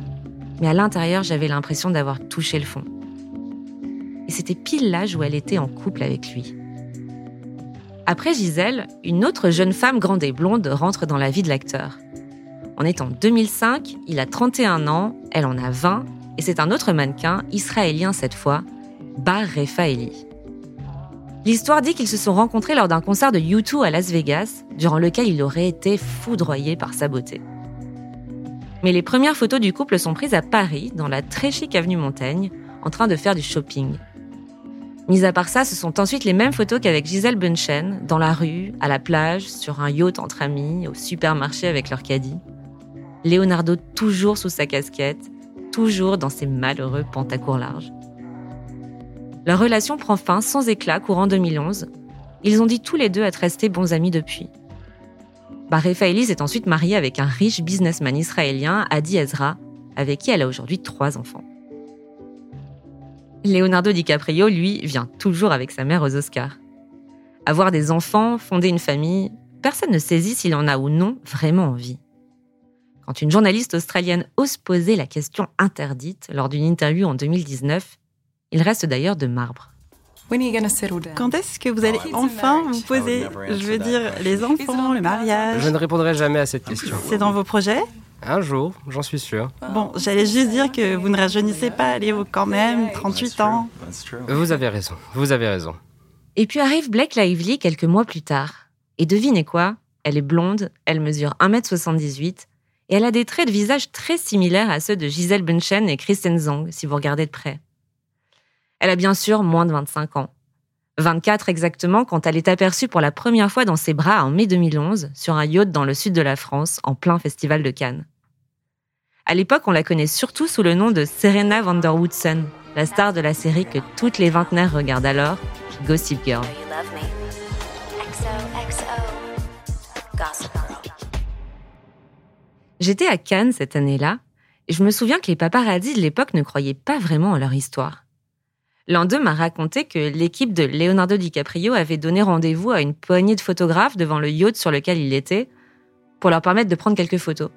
mais à l'intérieur j'avais l'impression d'avoir touché le fond. Et c'était pile l'âge où elle était en couple avec lui. Après Gisèle, une autre jeune femme grande et blonde rentre dans la vie de l'acteur. On est en 2005, il a 31 ans, elle en a 20, et c'est un autre mannequin, israélien cette fois, Bar Refaeli. L'histoire dit qu'ils se sont rencontrés lors d'un concert de U2 à Las Vegas, durant lequel il aurait été foudroyé par sa beauté. Mais les premières photos du couple sont prises à Paris, dans la très chic avenue Montaigne, en train de faire du shopping. Mis à part ça, ce sont ensuite les mêmes photos qu'avec Gisèle Bunchen, dans la rue, à la plage, sur un yacht entre amis, au supermarché avec leur caddie. Leonardo toujours sous sa casquette, toujours dans ses malheureux pantacours larges. Leur relation prend fin sans éclat courant 2011. Ils ont dit tous les deux être restés bons amis depuis. Elise est ensuite mariée avec un riche businessman israélien, Adi Ezra, avec qui elle a aujourd'hui trois enfants. Leonardo DiCaprio, lui, vient toujours avec sa mère aux Oscars. Avoir des enfants, fonder une famille, personne ne saisit s'il en a ou non vraiment envie. Quand une journaliste australienne ose poser la question interdite lors d'une interview en 2019, il reste d'ailleurs de marbre. Quand est-ce que vous allez enfin vous poser Je veux dire, les enfants, le mariage? Je ne répondrai jamais à cette question. C'est dans vos projets? Un jour, j'en suis sûr. Bon, j'allais juste dire que vous ne rajeunissez pas, Léo, quand même, 38 ans. Vous avez raison, vous avez raison. Et puis arrive Blake Lively quelques mois plus tard. Et devinez quoi? Elle est blonde, elle mesure 1m78 et elle a des traits de visage très similaires à ceux de Gisèle Bunchen et Kristen Zong, si vous regardez de près. Elle a bien sûr moins de 25 ans. 24 exactement quand elle est aperçue pour la première fois dans ses bras en mai 2011 sur un yacht dans le sud de la France en plein festival de Cannes. À l'époque, on la connaît surtout sous le nom de Serena van der Woodsen, la star de la série que toutes les vingtenaires regardent alors, Gossip Girl. J'étais à Cannes cette année-là, et je me souviens que les paparazzis de l'époque ne croyaient pas vraiment en leur histoire. L'un d'eux m'a raconté que l'équipe de Leonardo DiCaprio avait donné rendez-vous à une poignée de photographes devant le yacht sur lequel il était pour leur permettre de prendre quelques photos.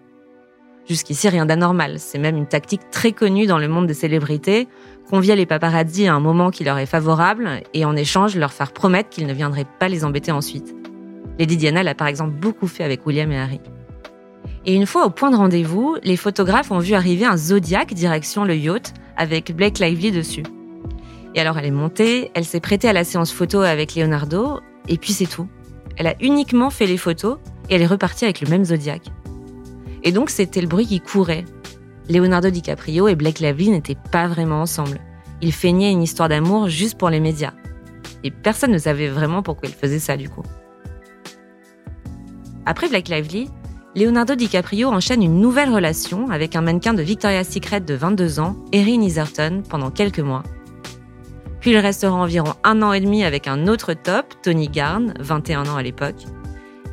Jusqu'ici, rien d'anormal. C'est même une tactique très connue dans le monde des célébrités, convier les paparazzi à un moment qui leur est favorable et en échange leur faire promettre qu'ils ne viendraient pas les embêter ensuite. Lady Diana l'a par exemple beaucoup fait avec William et Harry. Et une fois au point de rendez-vous, les photographes ont vu arriver un Zodiac direction le yacht avec Blake Lively dessus. Et alors elle est montée, elle s'est prêtée à la séance photo avec Leonardo, et puis c'est tout. Elle a uniquement fait les photos et elle est repartie avec le même Zodiac. Et donc c'était le bruit qui courait. Leonardo DiCaprio et Blake Lively n'étaient pas vraiment ensemble. Ils feignaient une histoire d'amour juste pour les médias. Et personne ne savait vraiment pourquoi ils faisaient ça du coup. Après Blake Lively, Leonardo DiCaprio enchaîne une nouvelle relation avec un mannequin de Victoria's Secret de 22 ans, Erin Iserton, pendant quelques mois. Puis il restera environ un an et demi avec un autre top, Tony Garn, 21 ans à l'époque.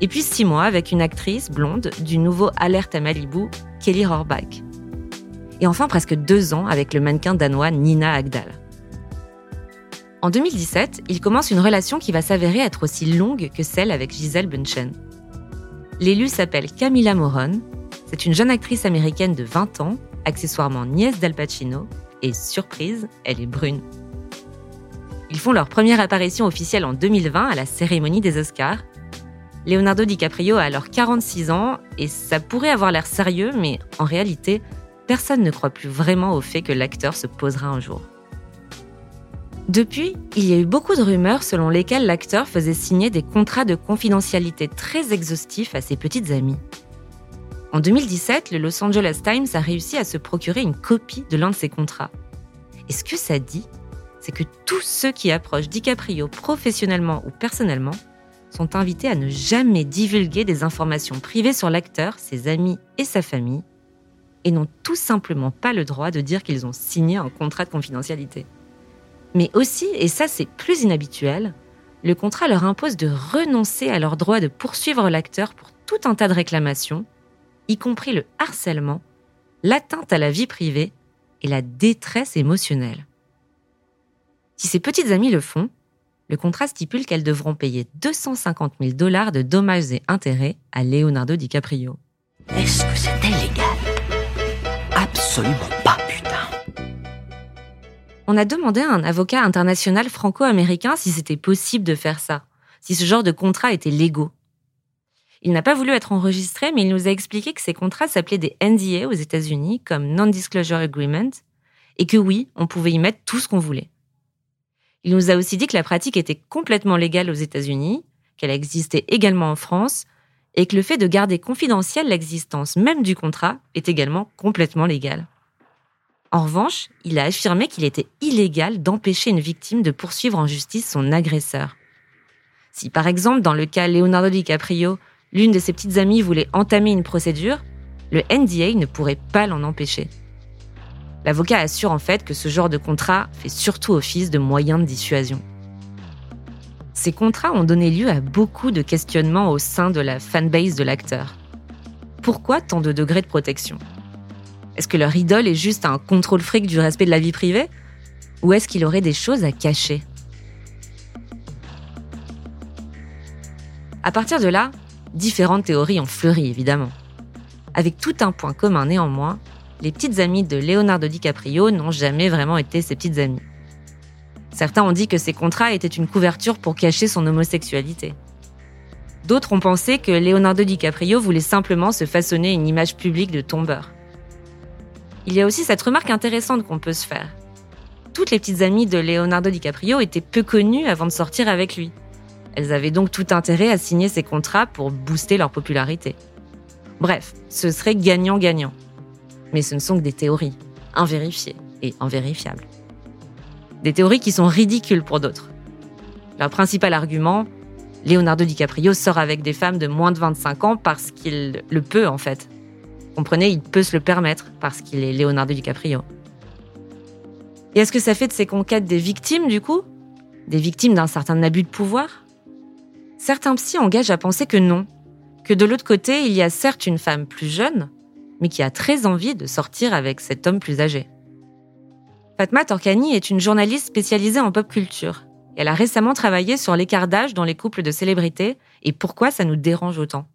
Et puis six mois avec une actrice blonde du nouveau Alerte à Malibu, Kelly Rohrbach. Et enfin presque deux ans avec le mannequin danois Nina Agdal. En 2017, il commence une relation qui va s'avérer être aussi longue que celle avec Gisèle Bunchen. L'élu s'appelle Camilla Moron. C'est une jeune actrice américaine de 20 ans, accessoirement nièce d'Al Pacino, et surprise, elle est brune. Ils font leur première apparition officielle en 2020 à la cérémonie des Oscars. Leonardo DiCaprio a alors 46 ans et ça pourrait avoir l'air sérieux, mais en réalité, personne ne croit plus vraiment au fait que l'acteur se posera un jour. Depuis, il y a eu beaucoup de rumeurs selon lesquelles l'acteur faisait signer des contrats de confidentialité très exhaustifs à ses petites amies. En 2017, le Los Angeles Times a réussi à se procurer une copie de l'un de ces contrats. Et ce que ça dit, c'est que tous ceux qui approchent DiCaprio professionnellement ou personnellement sont invités à ne jamais divulguer des informations privées sur l'acteur, ses amis et sa famille, et n'ont tout simplement pas le droit de dire qu'ils ont signé un contrat de confidentialité. Mais aussi, et ça c'est plus inhabituel, le contrat leur impose de renoncer à leur droit de poursuivre l'acteur pour tout un tas de réclamations, y compris le harcèlement, l'atteinte à la vie privée et la détresse émotionnelle. Si ces petites amies le font, le contrat stipule qu'elles devront payer 250 000 dollars de dommages et intérêts à Leonardo DiCaprio. Est-ce que c'était légal Absolument. On a demandé à un avocat international franco-américain si c'était possible de faire ça, si ce genre de contrat était légaux. Il n'a pas voulu être enregistré, mais il nous a expliqué que ces contrats s'appelaient des NDA aux États-Unis, comme Non-Disclosure Agreement, et que oui, on pouvait y mettre tout ce qu'on voulait. Il nous a aussi dit que la pratique était complètement légale aux États-Unis, qu'elle existait également en France, et que le fait de garder confidentielle l'existence même du contrat est également complètement légal. En revanche, il a affirmé qu'il était illégal d'empêcher une victime de poursuivre en justice son agresseur. Si par exemple, dans le cas Leonardo DiCaprio, l'une de ses petites amies voulait entamer une procédure, le NDA ne pourrait pas l'en empêcher. L'avocat assure en fait que ce genre de contrat fait surtout office de moyen de dissuasion. Ces contrats ont donné lieu à beaucoup de questionnements au sein de la fanbase de l'acteur. Pourquoi tant de degrés de protection? Est-ce que leur idole est juste un contrôle fric du respect de la vie privée Ou est-ce qu'il aurait des choses à cacher? À partir de là, Différentes théories ont fleuri, évidemment. Avec tout un point commun néanmoins, les petites amies de Leonardo DiCaprio n'ont jamais vraiment été ses petites amies. Certains ont dit que ces contrats étaient une couverture pour cacher son homosexualité. D'autres ont pensé que Leonardo DiCaprio voulait simplement se façonner une image publique de tombeur. Il y a aussi cette remarque intéressante qu'on peut se faire. Toutes les petites amies de Leonardo DiCaprio étaient peu connues avant de sortir avec lui. Elles avaient donc tout intérêt à signer ces contrats pour booster leur popularité. Bref, ce serait gagnant-gagnant. Mais ce ne sont que des théories, invérifiées et invérifiables. Des théories qui sont ridicules pour d'autres. Leur principal argument, Leonardo DiCaprio sort avec des femmes de moins de 25 ans parce qu'il le peut en fait. Comprenez, il peut se le permettre parce qu'il est Leonardo DiCaprio. Et est-ce que ça fait de ces conquêtes des victimes du coup? Des victimes d'un certain abus de pouvoir? Certains psys engagent à penser que non, que de l'autre côté, il y a certes une femme plus jeune, mais qui a très envie de sortir avec cet homme plus âgé. Fatma Torkani est une journaliste spécialisée en pop culture. Elle a récemment travaillé sur l'écart d'âge dans les couples de célébrités et pourquoi ça nous dérange autant?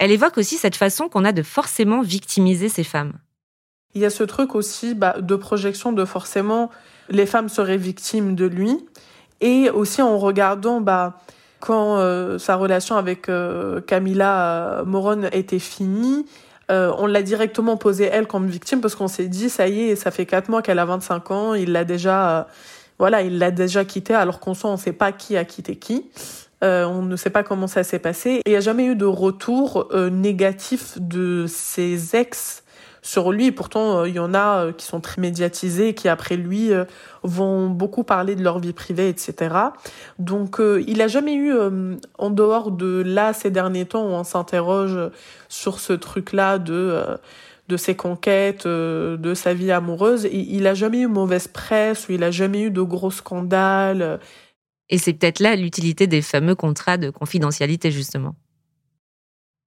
Elle évoque aussi cette façon qu'on a de forcément victimiser ces femmes. Il y a ce truc aussi bah, de projection de forcément les femmes seraient victimes de lui et aussi en regardant bah, quand euh, sa relation avec euh, Camilla euh, Moron était finie, on l'a directement posée elle comme victime parce qu'on s'est dit ça y est, ça fait quatre mois qu'elle a 25 ans, il l'a déjà, voilà, il l'a déjà quittée alors qu'on sait on sait pas qui a quitté qui. On ne sait pas comment ça s'est passé. Il n'y a jamais eu de retour négatif de ses ex sur lui. pourtant, euh, il y en a euh, qui sont très médiatisés, qui après lui euh, vont beaucoup parler de leur vie privée, etc. Donc, il n'a jamais eu, en dehors de là, ces derniers temps, où on s'interroge sur ce truc-là de de ses conquêtes, de sa vie amoureuse. Il n'a jamais eu mauvaise presse, ou il n'a jamais eu de gros scandales. Et c'est peut-être là l'utilité des fameux contrats de confidentialité, justement.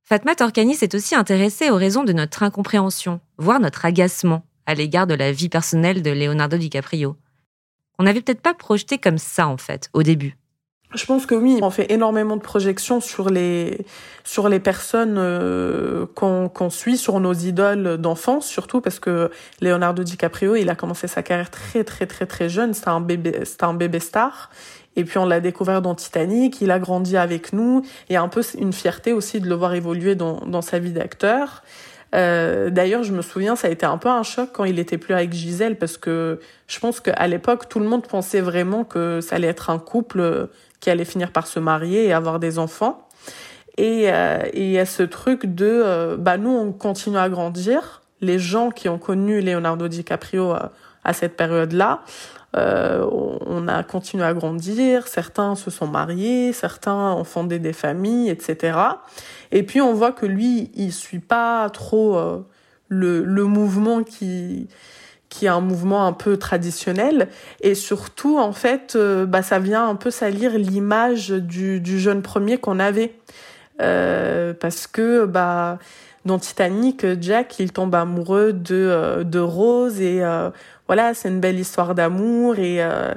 Fatma Torkani s'est aussi intéressée aux raisons de notre incompréhension, voire notre agacement à l'égard de la vie personnelle de Leonardo DiCaprio. On n'avait peut-être pas projeté comme ça, en fait, au début. Je pense que oui, on fait énormément de projections sur les sur les personnes euh, qu'on suit, sur nos idoles d'enfance surtout parce que Leonardo DiCaprio, il a commencé sa carrière très très très très jeune, c'était un c'était un bébé star et puis on l'a découvert dans Titanic, il a grandi avec nous. Il y a un peu une fierté aussi de le voir évoluer dans, dans sa vie d'acteur. Euh, D'ailleurs, je me souviens, ça a été un peu un choc quand il était plus avec Gisèle parce que je pense qu'à l'époque, tout le monde pensait vraiment que ça allait être un couple qui allait finir par se marier et avoir des enfants. Et euh, il y a ce truc de, euh, bah nous, on continue à grandir. Les gens qui ont connu Leonardo DiCaprio à, à cette période-là, euh, on a continué à grandir, certains se sont mariés, certains ont fondé des familles, etc. Et puis on voit que lui, il suit pas trop euh, le, le mouvement qui qui est un mouvement un peu traditionnel. Et surtout en fait euh, bah ça vient un peu salir l'image du, du jeune premier qu'on avait. Euh, parce que bah dans Titanic Jack il tombe amoureux de euh, de Rose et voilà, c'est une belle histoire d'amour et euh,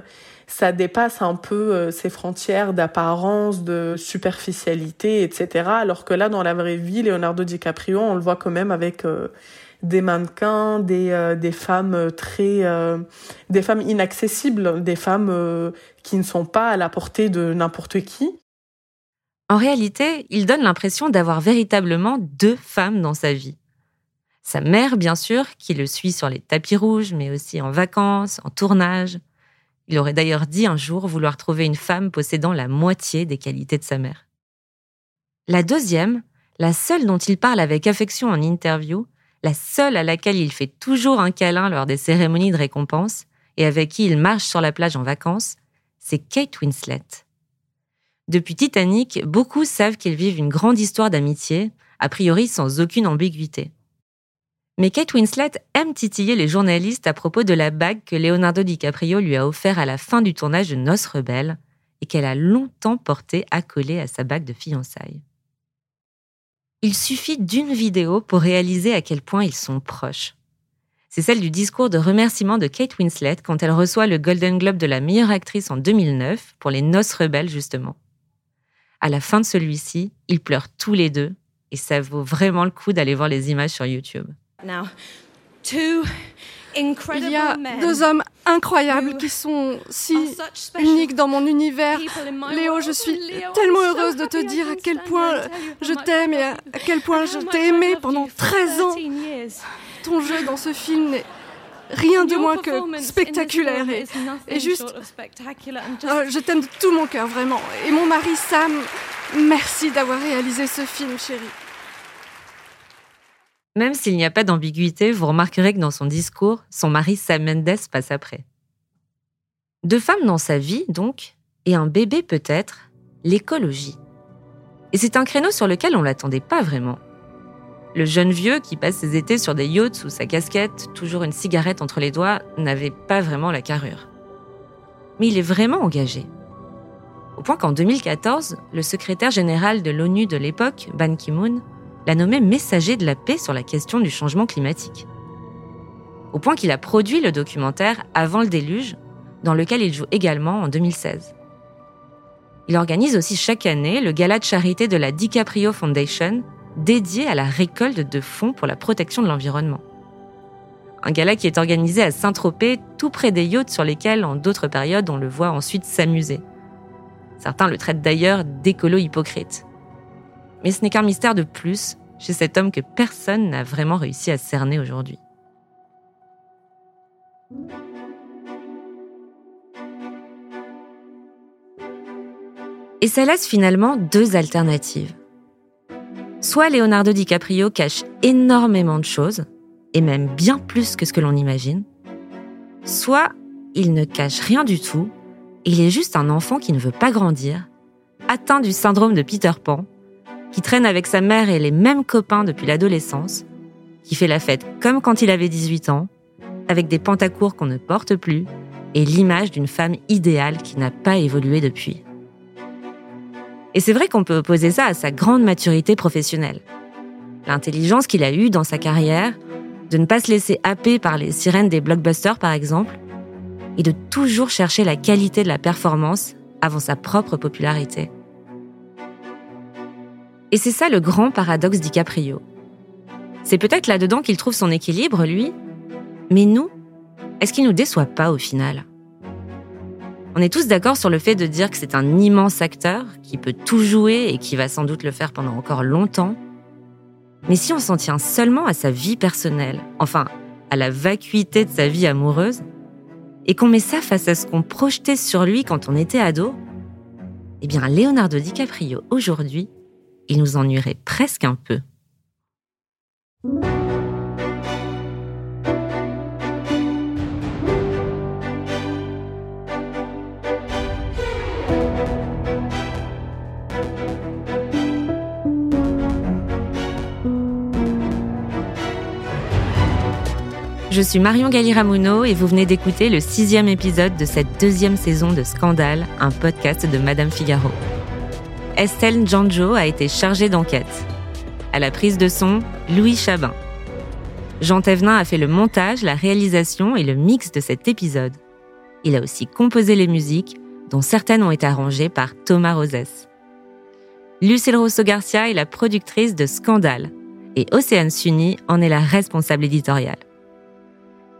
ça dépasse un peu euh, ces frontières d'apparence, de superficialité, etc. Alors que là, dans la vraie vie, Leonardo DiCaprio, on le voit quand même avec euh, des mannequins, des, des femmes très, des femmes inaccessibles, des femmes qui ne sont pas à la portée de n'importe qui. En réalité, il donne l'impression d'avoir véritablement deux femmes dans sa vie. Sa mère, bien sûr, qui le suit sur les tapis rouges, mais aussi en vacances, en tournage. Il aurait d'ailleurs dit un jour vouloir trouver une femme possédant la moitié des qualités de sa mère. La deuxième, la seule dont il parle avec affection en interview, la seule à laquelle il fait toujours un câlin lors des cérémonies de récompense et avec qui il marche sur la plage en vacances, c'est Kate Winslet. Depuis Titanic, beaucoup savent qu'ils vivent une grande histoire d'amitié, a priori sans aucune ambiguïté. Mais Kate Winslet aime titiller les journalistes à propos de la bague que Leonardo DiCaprio lui a offert à la fin du tournage de Noces rebelles et qu'elle a longtemps portée accolée à sa bague de fiançailles. Il suffit d'une vidéo pour réaliser à quel point ils sont proches. C'est celle du discours de remerciement de Kate Winslet quand elle reçoit le Golden Globe de la meilleure actrice en 2009 pour les Noces rebelles justement. À la fin de celui-ci, ils pleurent tous les deux et ça vaut vraiment le coup d'aller voir les images sur YouTube. Il y a deux hommes incroyables qui sont si uniques dans mon univers. Léo, je suis tellement heureuse de te dire à quel point je t'aime et à quel point je t'ai aimé pendant 13 ans. Ton jeu dans ce film n'est rien de moins que spectaculaire et, juste... Euh, je t'aime de tout mon cœur, vraiment. Et mon mari Sam, merci d'avoir réalisé ce film, chérie. Même s'il n'y a pas d'ambiguïté, vous remarquerez que dans son discours, son mari Sam Mendes passe après. Deux femmes dans sa vie, donc, et un bébé peut-être, l'écologie. Et c'est un créneau sur lequel on l'attendait pas vraiment. Le jeune vieux qui passe ses étés sur des yachts sous sa casquette, toujours une cigarette entre les doigts, n'avait pas vraiment la carrure. Mais il est vraiment engagé. Au point qu'en 2014, le secrétaire général de l'ONU de l'époque, Ban Ki-moon, l'a nommé messager de la paix sur la question du changement climatique. Au point qu'il a produit le documentaire Avant le déluge, dans lequel il joue également en 2016. Il organise aussi chaque année le gala de charité de la DiCaprio Foundation, dédié à la récolte de fonds pour la protection de l'environnement. Un gala qui est organisé à Saint-Tropez, tout près des yachts sur lesquels, en d'autres périodes, on le voit ensuite s'amuser. Certains le traitent d'ailleurs d'écolo hypocrite. Mais ce n'est qu'un mystère de plus chez cet homme que personne n'a vraiment réussi à cerner aujourd'hui. Et ça laisse finalement deux alternatives. Soit Leonardo DiCaprio cache énormément de choses, et même bien plus que ce que l'on imagine, soit il ne cache rien du tout, il est juste un enfant qui ne veut pas grandir, atteint du syndrome de Peter Pan, qui traîne avec sa mère et les mêmes copains depuis l'adolescence, qui fait la fête comme quand il avait 18 ans, avec des pantacours qu'on ne porte plus, et l'image d'une femme idéale qui n'a pas évolué depuis. Et c'est vrai qu'on peut opposer ça à sa grande maturité professionnelle. L'intelligence qu'il a eue dans sa carrière, de ne pas se laisser happer par les sirènes des blockbusters par exemple, et de toujours chercher la qualité de la performance avant sa propre popularité. Et c'est ça le grand paradoxe DiCaprio. C'est peut-être là-dedans qu'il trouve son équilibre, lui. Mais nous, est-ce qu'il nous déçoit pas au final? On est tous d'accord sur le fait de dire que c'est un immense acteur qui peut tout jouer et qui va sans doute le faire pendant encore longtemps. Mais si on s'en tient seulement à sa vie personnelle, enfin à la vacuité de sa vie amoureuse, et qu'on met ça face à ce qu'on projetait sur lui quand on était ado, eh bien Leonardo DiCaprio aujourd'hui, il nous ennuierait presque un peu. Je suis Marion Galiramuno et vous venez d'écouter le sixième épisode de cette deuxième saison de Scandale, un podcast de Madame Figaro. Estelle Janjo a été chargée d'enquête. À la prise de son, Louis Chabin. Jean Thévenin a fait le montage, la réalisation et le mix de cet épisode. Il a aussi composé les musiques, dont certaines ont été arrangées par Thomas Rosès. Lucille Rosso-Garcia est la productrice de Scandale et Océane Sunny en est la responsable éditoriale.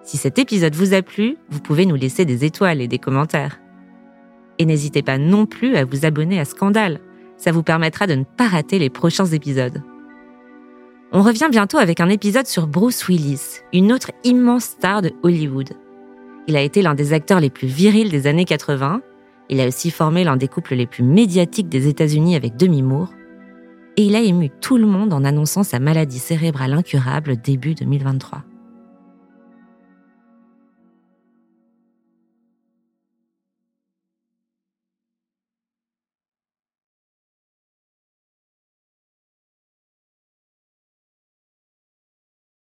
Si cet épisode vous a plu, vous pouvez nous laisser des étoiles et des commentaires. Et n'hésitez pas non plus à vous abonner à Scandale, ça vous permettra de ne pas rater les prochains épisodes. On revient bientôt avec un épisode sur Bruce Willis, une autre immense star de Hollywood. Il a été l'un des acteurs les plus virils des années 80, il a aussi formé l'un des couples les plus médiatiques des États-Unis avec Demi Moore, et il a ému tout le monde en annonçant sa maladie cérébrale incurable début 2023.